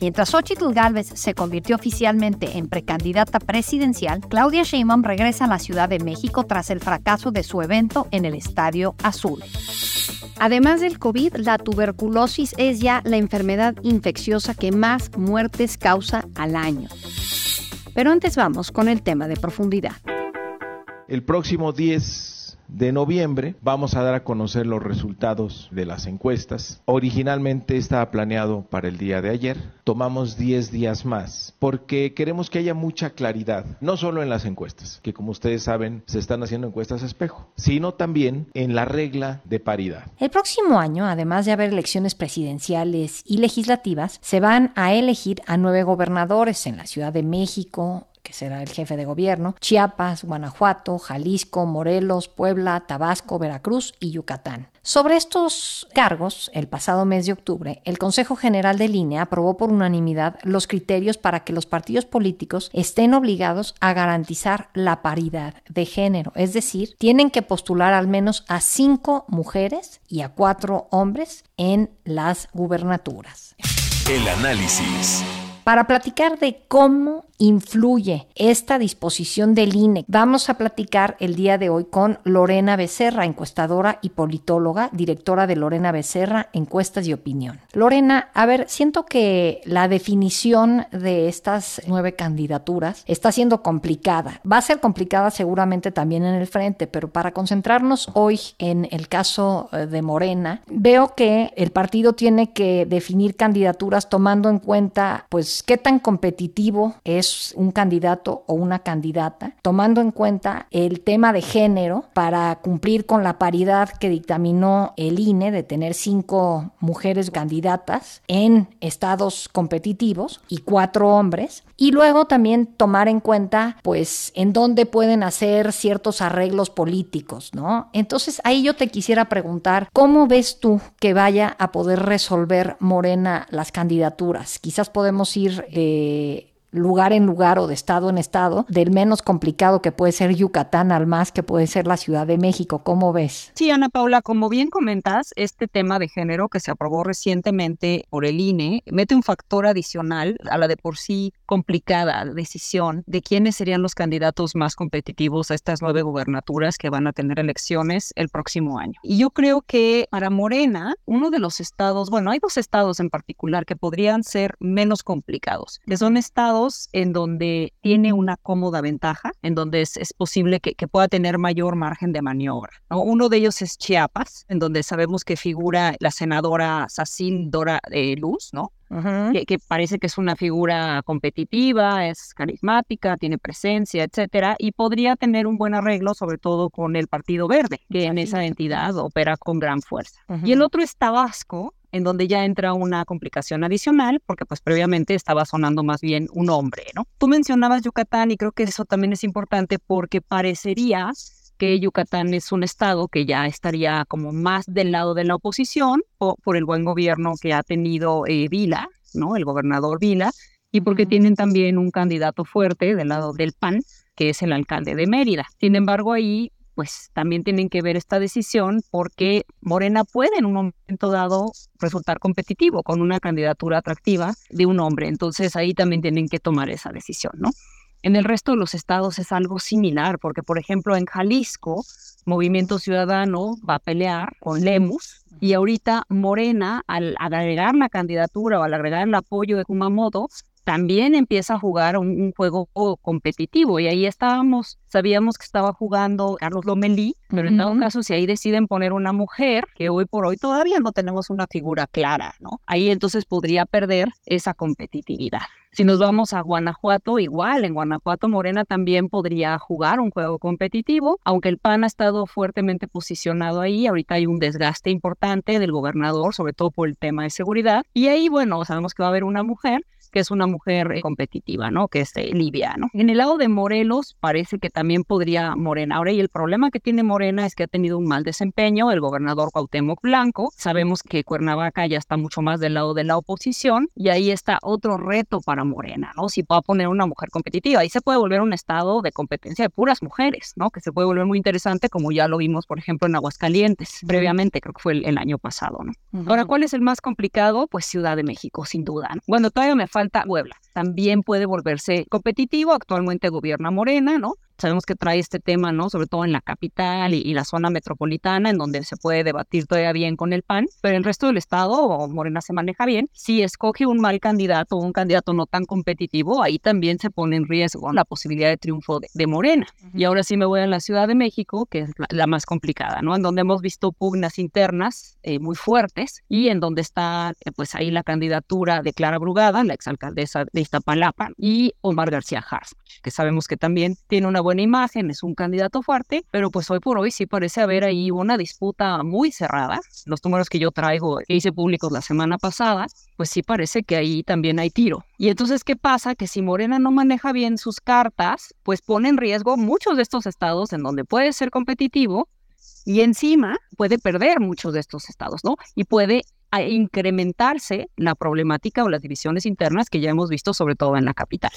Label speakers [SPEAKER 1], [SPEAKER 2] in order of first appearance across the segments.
[SPEAKER 1] Mientras Xochitl Gálvez se convirtió oficialmente en precandidata presidencial, Claudia Sheinbaum regresa a la Ciudad de México tras el fracaso de su evento en el Estadio Azul. Además del COVID, la tuberculosis es ya la enfermedad infecciosa que más muertes causa al año. Pero antes vamos con el tema de profundidad.
[SPEAKER 2] El próximo 10 de noviembre vamos a dar a conocer los resultados de las encuestas. Originalmente estaba planeado para el día de ayer. Tomamos 10 días más porque queremos que haya mucha claridad, no solo en las encuestas, que como ustedes saben se están haciendo encuestas espejo, sino también en la regla de paridad.
[SPEAKER 1] El próximo año, además de haber elecciones presidenciales y legislativas, se van a elegir a nueve gobernadores en la Ciudad de México, que será el jefe de gobierno, Chiapas, Guanajuato, Jalisco, Morelos, Puebla, Tabasco, Veracruz y Yucatán. Sobre estos cargos, el pasado mes de octubre, el Consejo General de Línea aprobó por unanimidad los criterios para que los partidos políticos estén obligados a garantizar la paridad de género, es decir, tienen que postular al menos a cinco mujeres y a cuatro hombres en las gubernaturas.
[SPEAKER 3] El análisis.
[SPEAKER 1] Para platicar de cómo influye esta disposición del INE, vamos a platicar el día de hoy con Lorena Becerra, encuestadora y politóloga, directora de Lorena Becerra, Encuestas y Opinión. Lorena, a ver, siento que la definición de estas nueve candidaturas está siendo complicada. Va a ser complicada seguramente también en el frente, pero para concentrarnos hoy en el caso eh, de Morena, veo que el partido tiene que definir candidaturas tomando en cuenta, pues, qué tan competitivo es un candidato o una candidata, tomando en cuenta el tema de género para cumplir con la paridad que dictaminó el INE de tener cinco mujeres candidatas en estados competitivos y cuatro hombres. Y luego también tomar en cuenta, pues, en dónde pueden hacer ciertos arreglos políticos, ¿no? Entonces ahí yo te quisiera preguntar, ¿cómo ves tú que vaya a poder resolver Morena las candidaturas? Quizás podemos ir lugar en lugar o de estado en estado, del menos complicado que puede ser Yucatán al más que puede ser la Ciudad de México. ¿Cómo ves?
[SPEAKER 4] Sí, Ana Paula, como bien comentas, este tema de género que se aprobó recientemente por el INE mete un factor adicional a la de por sí complicada decisión de quiénes serían los candidatos más competitivos a estas nueve gubernaturas que van a tener elecciones el próximo año. Y yo creo que para Morena, uno de los estados, bueno, hay dos estados en particular que podrían ser menos complicados, que son estados en donde tiene una cómoda ventaja, en donde es, posible que, pueda tener mayor margen de maniobra. Uno de ellos es Chiapas, en donde sabemos que figura la senadora Sacil Dora de Luz, ¿no? Que, parece que es una figura competitiva, es carismática, tiene presencia, etcétera, y podría tener un buen arreglo, sobre todo con el Partido Verde, que en esa entidad opera con gran fuerza. Y el otro es Tabasco, en donde ya entra una complicación adicional, porque pues previamente estaba sonando más bien un hombre, ¿no? Tú mencionabas Yucatán y creo que eso también es importante porque parecería que Yucatán es un estado que ya estaría como más del lado de la oposición o por el buen gobierno que ha tenido eh, Vila, ¿no? El gobernador Vila, y porque tienen también un candidato fuerte del lado del PAN, que es el alcalde de Mérida. Sin embargo, ahí pues también tienen que ver esta decisión porque Morena puede en un momento dado resultar competitivo con una candidatura atractiva de un hombre. Entonces ahí también tienen que tomar esa decisión, ¿no? En el resto de los estados es algo similar, porque por ejemplo en Jalisco, Movimiento Ciudadano va a pelear con Lemus y ahorita Morena, al agregar la candidatura o al agregar el apoyo de Kumamoto, también empieza a jugar un, juego competitivo y ahí estábamos, sabíamos que estaba jugando Carlos Lomelí, pero en todo caso si ahí deciden poner una mujer, que hoy por hoy todavía no tenemos una figura clara, ¿no? Ahí entonces podría perder esa competitividad. Si nos vamos a Guanajuato, igual, en Guanajuato Morena también podría jugar un juego competitivo, aunque el PAN ha estado fuertemente posicionado ahí, ahorita hay un desgaste importante del gobernador, sobre todo por el tema de seguridad, y ahí, bueno, sabemos que va a haber una mujer, Que es una mujer eh, competitiva, ¿no? Que es eh, Libia, ¿no? En el lado de Morelos parece que también podría Morena. Ahora, y el problema que tiene Morena es que ha tenido un mal desempeño el gobernador Cuauhtémoc Blanco. Sabemos que Cuernavaca ya está mucho más del lado de la oposición y ahí está otro reto para Morena, ¿no? Si puede poner una mujer competitiva, ahí se puede volver un estado de competencia de puras mujeres, ¿no? Que se puede volver muy interesante como ya lo vimos, por ejemplo, en Aguascalientes, previamente, creo que fue el, año pasado, ¿no? Ahora, ¿cuál es el más complicado? Pues Ciudad de México, sin duda. Bueno, todavía me falta Puebla. También puede volverse competitivo, actualmente gobierna Morena, ¿no? Sabemos que trae este tema, ¿no? Sobre todo en la capital y, la zona metropolitana, en donde se puede debatir todavía bien con el PAN, pero el resto del estado, Morena se maneja bien. Si escoge un mal candidato o un candidato no tan competitivo, ahí también se pone en riesgo la posibilidad de triunfo de, Morena. Y ahora sí me voy a la Ciudad de México, que es la, más complicada, ¿no? En donde hemos visto pugnas internas eh, muy fuertes y en donde está, eh, pues ahí la candidatura de Clara Brugada, la exalcaldesa de Iztapalapa, y Omar García Harf, que sabemos que también tiene una buena imagen, es un candidato fuerte, pero pues hoy por hoy sí parece haber ahí una disputa muy cerrada. Los números que yo traigo, que hice públicos la semana pasada, pues sí parece que ahí también hay tiro. Y entonces, ¿qué pasa? Que si Morena no maneja bien sus cartas, pues pone en riesgo muchos de estos estados en donde puede ser competitivo y encima puede perder muchos de estos estados, ¿no? Y puede incrementarse la problemática o las divisiones internas que ya hemos visto sobre todo en la capital.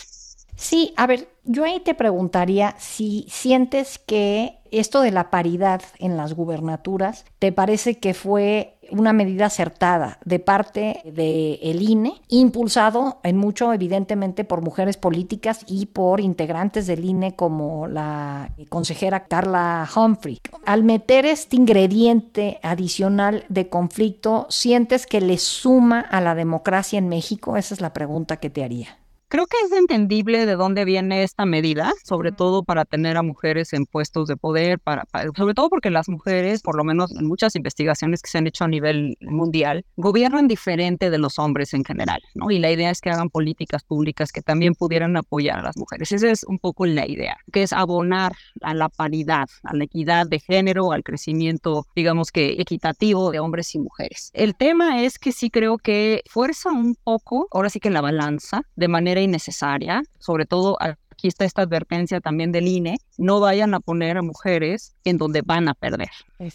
[SPEAKER 1] Sí, a ver, yo ahí te preguntaría si sientes que esto de la paridad en las gubernaturas te parece que fue una medida acertada de parte del INE, impulsado en mucho evidentemente por mujeres políticas y por integrantes del INE como la consejera Carla Humphrey. Al meter este ingrediente adicional de conflicto, ¿sientes que le suma a la democracia en México? Esa es la pregunta que te haría.
[SPEAKER 4] Creo que es entendible de dónde viene esta medida, sobre todo para tener a mujeres en puestos de poder, para, sobre todo porque las mujeres, por lo menos en muchas investigaciones que se han hecho a nivel mundial, gobiernan diferente de los hombres en general, ¿no? Y la idea es que hagan políticas públicas que también pudieran apoyar a las mujeres. Esa es un poco la idea, que es abonar a la paridad, a la equidad de género, al crecimiento, digamos que equitativo de hombres y mujeres. El tema es que sí creo que fuerza un poco, ahora sí que la balanza, de manera innecesaria, sobre todo aquí está esta advertencia también del INE, no vayan a poner a mujeres en donde van a perder,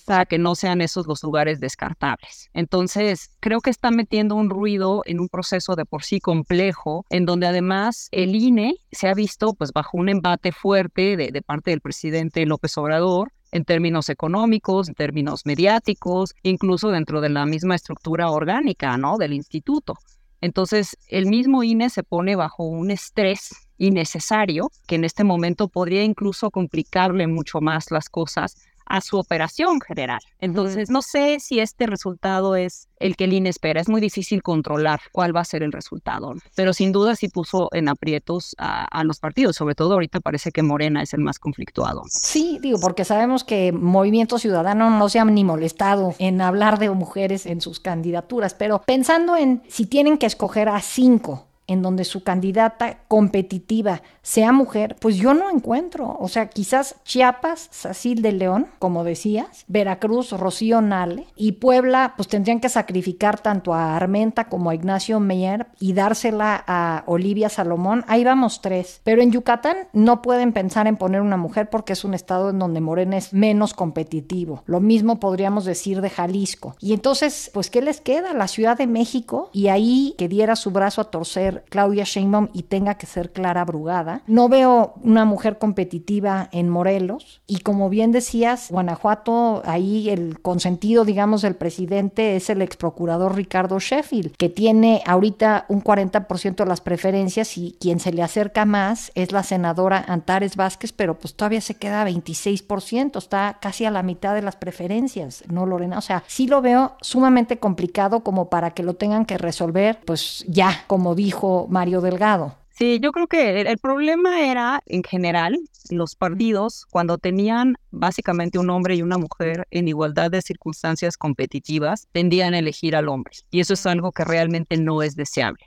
[SPEAKER 4] para que no sean esos los lugares descartables. Entonces, creo que está metiendo un ruido en un proceso de por sí complejo, en donde además el INE se ha visto pues bajo un embate fuerte de, de parte del presidente López Obrador, en términos económicos, en términos mediáticos, incluso dentro de la misma estructura orgánica, ¿no? Del instituto. Entonces, el mismo INE se pone bajo un estrés innecesario que en este momento podría incluso complicarle mucho más las cosas a su operación general. Entonces, no sé si este resultado es el que el INE espera. Es muy difícil controlar cuál va a ser el resultado, pero sin duda sí puso en aprietos a, los partidos. Sobre todo ahorita parece que Morena es el más conflictuado.
[SPEAKER 1] Sí, digo, porque sabemos que Movimiento Ciudadano no se ha ni molestado en hablar de mujeres en sus candidaturas, pero pensando en si tienen que escoger a cinco en donde su candidata competitiva sea mujer, pues yo no encuentro. O sea, quizás Chiapas, Sacil de León, como decías, Veracruz, Rocío Nale, y Puebla, pues tendrían que sacrificar tanto a Armenta como a Ignacio Meyer y dársela a Olivia Salomón. Ahí vamos tres. Pero en Yucatán no pueden pensar en poner una mujer porque es un estado en donde Morena es menos competitivo. Lo mismo podríamos decir de Jalisco. Y entonces, pues, ¿qué les queda? La Ciudad de México y ahí que diera su brazo a torcer Claudia Sheinbaum y tenga que ser Clara Brugada. No veo una mujer competitiva en Morelos y como bien decías, Guanajuato, ahí el consentido, digamos, del presidente es el ex procurador Ricardo Sheffield, que tiene ahorita un 40% de las preferencias y quien se le acerca más es la senadora Antares Vázquez, pero pues todavía se queda 26%, está casi a la mitad de las preferencias, ¿no, Lorena? O sea, sí lo veo sumamente complicado como para que lo tengan que resolver, pues ya, como dijo Mario Delgado.
[SPEAKER 4] Sí, yo creo que el, problema era, en general, los partidos, cuando tenían básicamente un hombre y una mujer en igualdad de circunstancias competitivas, tendían a elegir al hombre. Y eso es algo que realmente no es deseable.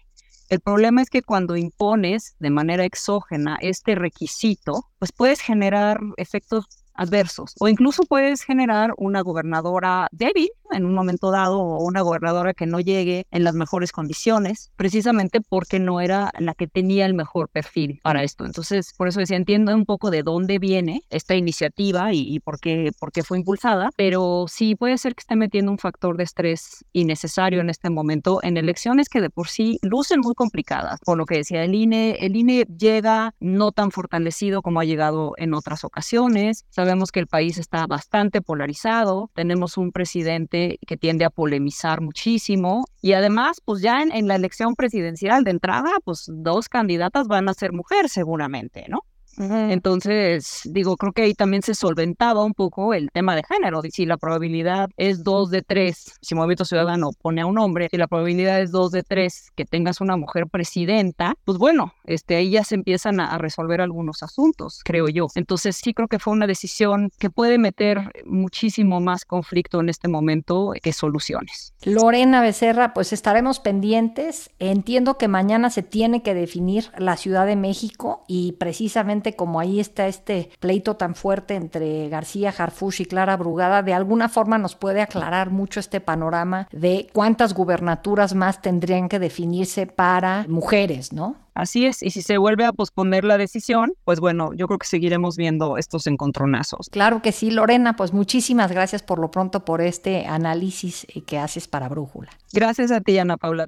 [SPEAKER 4] El problema es que cuando impones de manera exógena este requisito, pues puedes generar efectos adversos. O incluso puedes generar una gobernadora débil en un momento dado o una gobernadora que no llegue en las mejores condiciones, precisamente porque no era la que tenía el mejor perfil para esto. Entonces, por eso decía, entiendo un poco de dónde viene esta iniciativa y, por, qué, por qué fue impulsada, pero sí puede ser que esté metiendo un factor de estrés innecesario en este momento en elecciones que de por sí lucen muy complicadas. Por lo que decía el INE, el INE llega no tan fortalecido como ha llegado en otras ocasiones. Sabemos que el país está bastante polarizado, tenemos un presidente que tiende a polemizar muchísimo y además, pues ya en, en la elección presidencial de entrada, pues dos candidatas van a ser mujeres seguramente, ¿no? Entonces, digo, creo que ahí también se solventaba un poco el tema de género. Si la probabilidad es dos de tres, si Movimiento Ciudadano pone a un hombre, si la probabilidad es dos de tres que tengas una mujer presidenta, pues bueno, este, ahí ya se empiezan a, resolver algunos asuntos, creo yo. Entonces, sí creo que fue una decisión que puede meter muchísimo más conflicto en este momento que soluciones.
[SPEAKER 5] Lorena Becerra, pues estaremos pendientes. Entiendo que mañana se tiene que definir la Ciudad de México y precisamente como ahí está este pleito tan fuerte entre García Harfush y Clara Brugada, de alguna forma nos puede aclarar mucho este panorama de cuántas gubernaturas más tendrían que definirse para mujeres, ¿no?
[SPEAKER 4] Así es, y si se vuelve a posponer la decisión, pues bueno, yo creo que seguiremos viendo estos encontronazos.
[SPEAKER 5] Claro que sí, Lorena, pues muchísimas gracias por lo pronto por este análisis que haces para Brújula.
[SPEAKER 4] Gracias a ti, Ana Paula.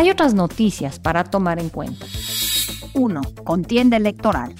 [SPEAKER 5] Hay otras noticias para tomar en cuenta. 1. Contienda electoral.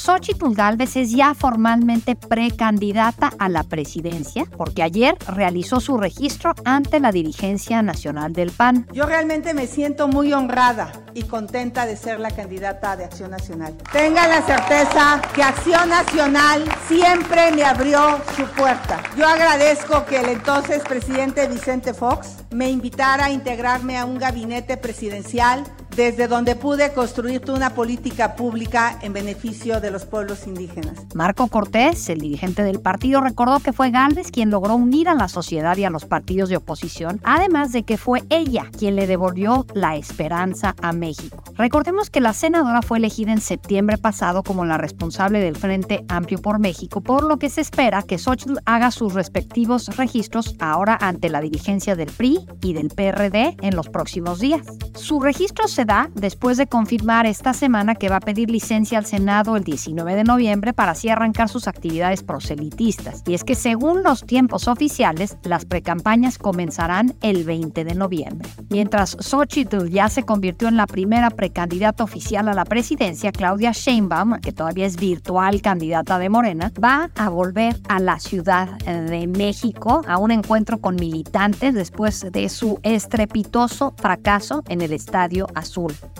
[SPEAKER 5] Xochitl Galvez es ya formalmente precandidata a la presidencia porque ayer realizó su registro ante la dirigencia nacional del PAN.
[SPEAKER 6] Yo realmente me siento muy honrada y contenta de ser la candidata de Acción Nacional. Tenga la certeza que Acción Nacional siempre me abrió su puerta. Yo agradezco que el entonces presidente Vicente Fox me invitara a integrarme a un gabinete presidencial desde donde pude construir una política pública en beneficio de los pueblos indígenas.
[SPEAKER 5] Marco Cortés, el dirigente del partido, recordó que fue Galvez quien logró unir a la sociedad y a los partidos de oposición, además de que fue ella quien le devolvió la esperanza a México. Recordemos que la senadora fue elegida en septiembre pasado como la responsable del Frente Amplio por México, por lo que se espera que Xochitl haga sus respectivos registros ahora ante la dirigencia del PRI y del PRD en los próximos días. Su registro se después de confirmar esta semana que va a pedir licencia al Senado el 19 de noviembre para así arrancar sus actividades proselitistas. Y es que según los tiempos oficiales, las precampañas comenzarán el 20 de noviembre. Mientras Xochitl ya se convirtió en la primera precandidata oficial a la presidencia, Claudia Sheinbaum, que todavía es virtual candidata de Morena, va a volver a la Ciudad de México a un encuentro con militantes después de su estrepitoso fracaso en el Estadio Azul.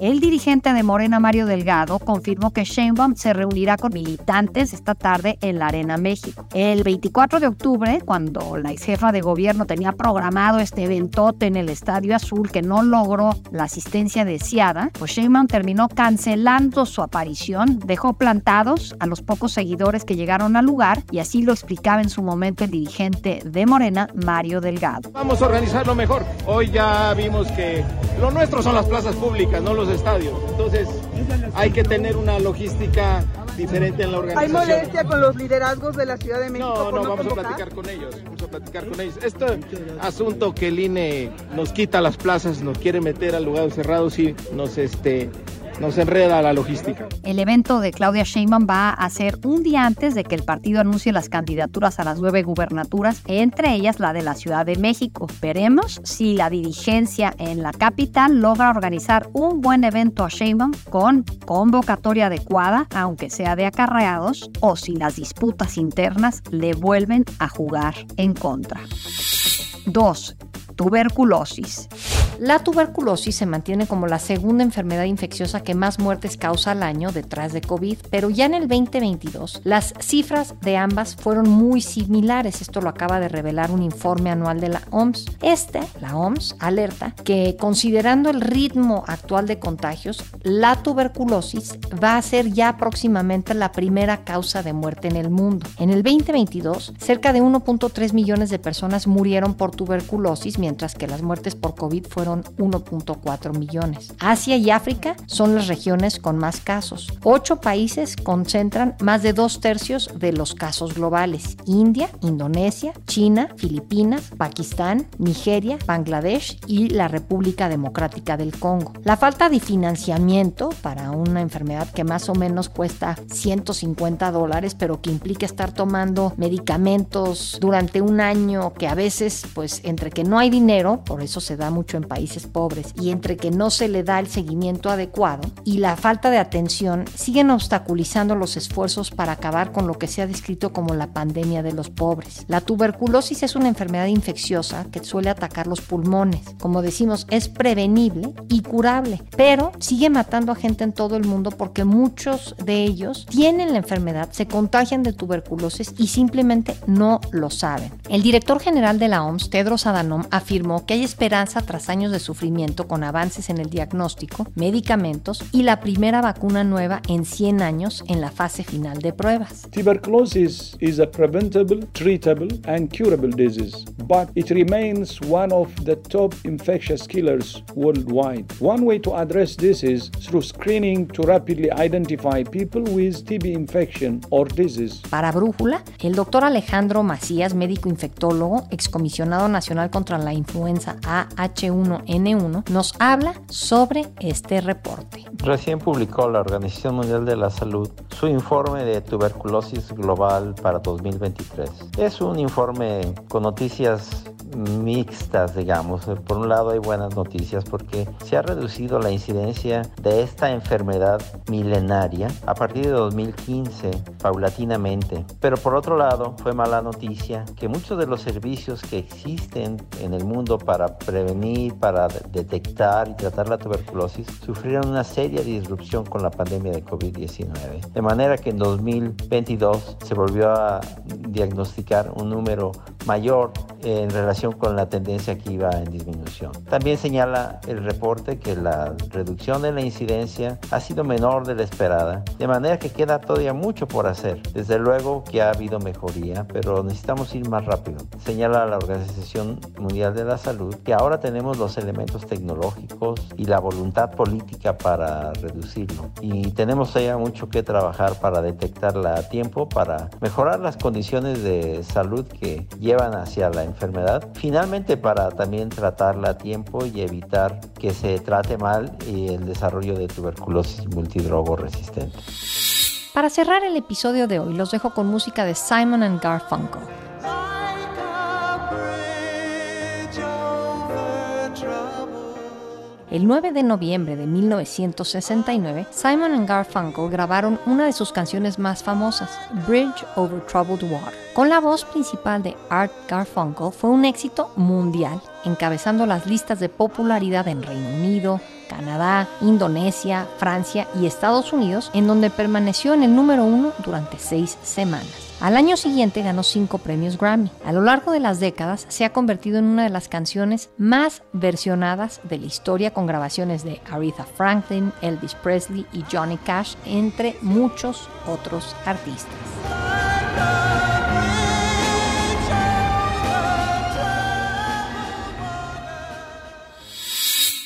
[SPEAKER 5] El dirigente de Morena, Mario Delgado, confirmó que Sheinbaum se reunirá con militantes esta tarde en la Arena México. El 24 de octubre, cuando la jefa de gobierno tenía programado este eventote en el Estadio Azul que no logró la asistencia deseada, pues Sheinbaum terminó cancelando su aparición, dejó plantados a los pocos seguidores que llegaron al lugar y así lo explicaba en su momento el dirigente de Morena, Mario Delgado.
[SPEAKER 7] Vamos a organizarlo mejor. Hoy ya vimos que lo nuestro son las plazas públicas, no los estadios. Entonces hay que tener una logística diferente en la organización.
[SPEAKER 6] ¿Hay molestia con los liderazgos de la Ciudad de México?
[SPEAKER 7] No, no, vamos a platicar con ellos. Vamos a platicar con ellos. Este asunto que el INE nos quita las plazas, nos quiere meter a lugares cerrados y nos este nos enreda la logística.
[SPEAKER 5] El evento de Claudia Sheinbaum va a ser un día antes de que el partido anuncie las candidaturas a las nueve gubernaturas, entre ellas la de la Ciudad de México. Veremos si la dirigencia en la capital logra organizar un buen evento a Sheinbaum con convocatoria adecuada, aunque sea de acarreados, o si las disputas internas le vuelven a jugar en contra. 2. Tuberculosis.
[SPEAKER 1] La tuberculosis se mantiene como la segunda enfermedad infecciosa que más muertes causa al año detrás de COVID, pero ya en el 2022 las cifras de ambas fueron muy similares. Esto lo acaba de revelar un informe anual de la OMS. Este, la OMS, alerta que considerando el ritmo actual de contagios, la tuberculosis va a ser ya próximamente la primera causa de muerte en el mundo. En el 2022, cerca de 1.3 millones de personas murieron por tuberculosis, mientras que las muertes por COVID fueron 1.4 millones. Asia y África son las regiones con más casos. Ocho países concentran más de dos tercios de los casos globales. India, Indonesia, China, Filipinas, Pakistán, Nigeria, Bangladesh y la República Democrática del Congo. La falta de financiamiento para una enfermedad que más o menos cuesta 150 dólares, pero que implica estar tomando medicamentos durante un año que a veces, pues entre que no hay dinero, por eso se da mucho en países pobres, y entre que no se le da el seguimiento adecuado y la falta de atención, siguen obstaculizando los esfuerzos para acabar con lo que se ha descrito como la pandemia de los pobres. La tuberculosis es una enfermedad infecciosa que suele atacar los pulmones. Como decimos, es prevenible y curable, pero sigue matando a gente en todo el mundo porque muchos de ellos tienen la enfermedad, se contagian de tuberculosis y simplemente no lo saben. El director general de la OMS, Tedros Adhanom, afirmó que hay esperanza tras años de sufrimiento con avances en el diagnóstico, medicamentos y la primera vacuna nueva en 100 años en la fase final de pruebas.
[SPEAKER 8] Tuberculosis is a preventable, treatable and curable disease, but it remains one of the top infectious killers worldwide. One way to address this is through screening to rapidly identify people with TB infection or disease.
[SPEAKER 1] Para Brújula, el doctor Alejandro Macías, médico infectólogo, excomisionado nacional contra la influenza AH1N1, nos habla sobre este reporte.
[SPEAKER 9] Recién publicó la Organización Mundial de la Salud su informe de tuberculosis global para 2023. Es un informe con noticias mixtas, digamos. Por un lado hay buenas noticias porque se ha reducido la incidencia de esta enfermedad milenaria a partir de 2015 paulatinamente. Pero por otro lado fue mala noticia que muchos de los servicios que existen en el mundo para prevenir, para detectar y tratar la tuberculosis sufrieron una seria disrupción con la pandemia de COVID-19. De manera que en 2022 se volvió a diagnosticar un número mayor en relación con la tendencia que iba en disminución. También señala el reporte que la reducción de la incidencia ha sido menor de la esperada, de manera que queda todavía mucho por hacer. Desde luego que ha habido mejoría, pero necesitamos ir más rápido. Señala la Organización Mundial de la Salud que ahora tenemos los elementos tecnológicos y la voluntad política para reducirlo. Y tenemos todavía mucho que trabajar para detectarla a tiempo, para mejorar las condiciones de salud que llevan hacia la enfermedad. Finalmente para también tratarla a tiempo y evitar que se trate mal el desarrollo de tuberculosis multidrogo resistente.
[SPEAKER 1] Para cerrar el episodio de hoy, los dejo con música de Simon and Garfunkel. El 9 de noviembre de 1969, Simon Garfunkel grabaron una de sus canciones más famosas, Bridge Over Troubled Water. Con la voz principal de Art Garfunkel fue un éxito mundial, encabezando las listas de popularidad en Reino Unido, Canadá, Indonesia, Francia y Estados Unidos, en donde permaneció en el número uno durante seis semanas. Al año siguiente ganó cinco premios Grammy. A lo largo de las décadas se ha convertido en una de las canciones más versionadas de la historia con grabaciones de Aretha Franklin, Elvis Presley y Johnny Cash, entre muchos otros artistas.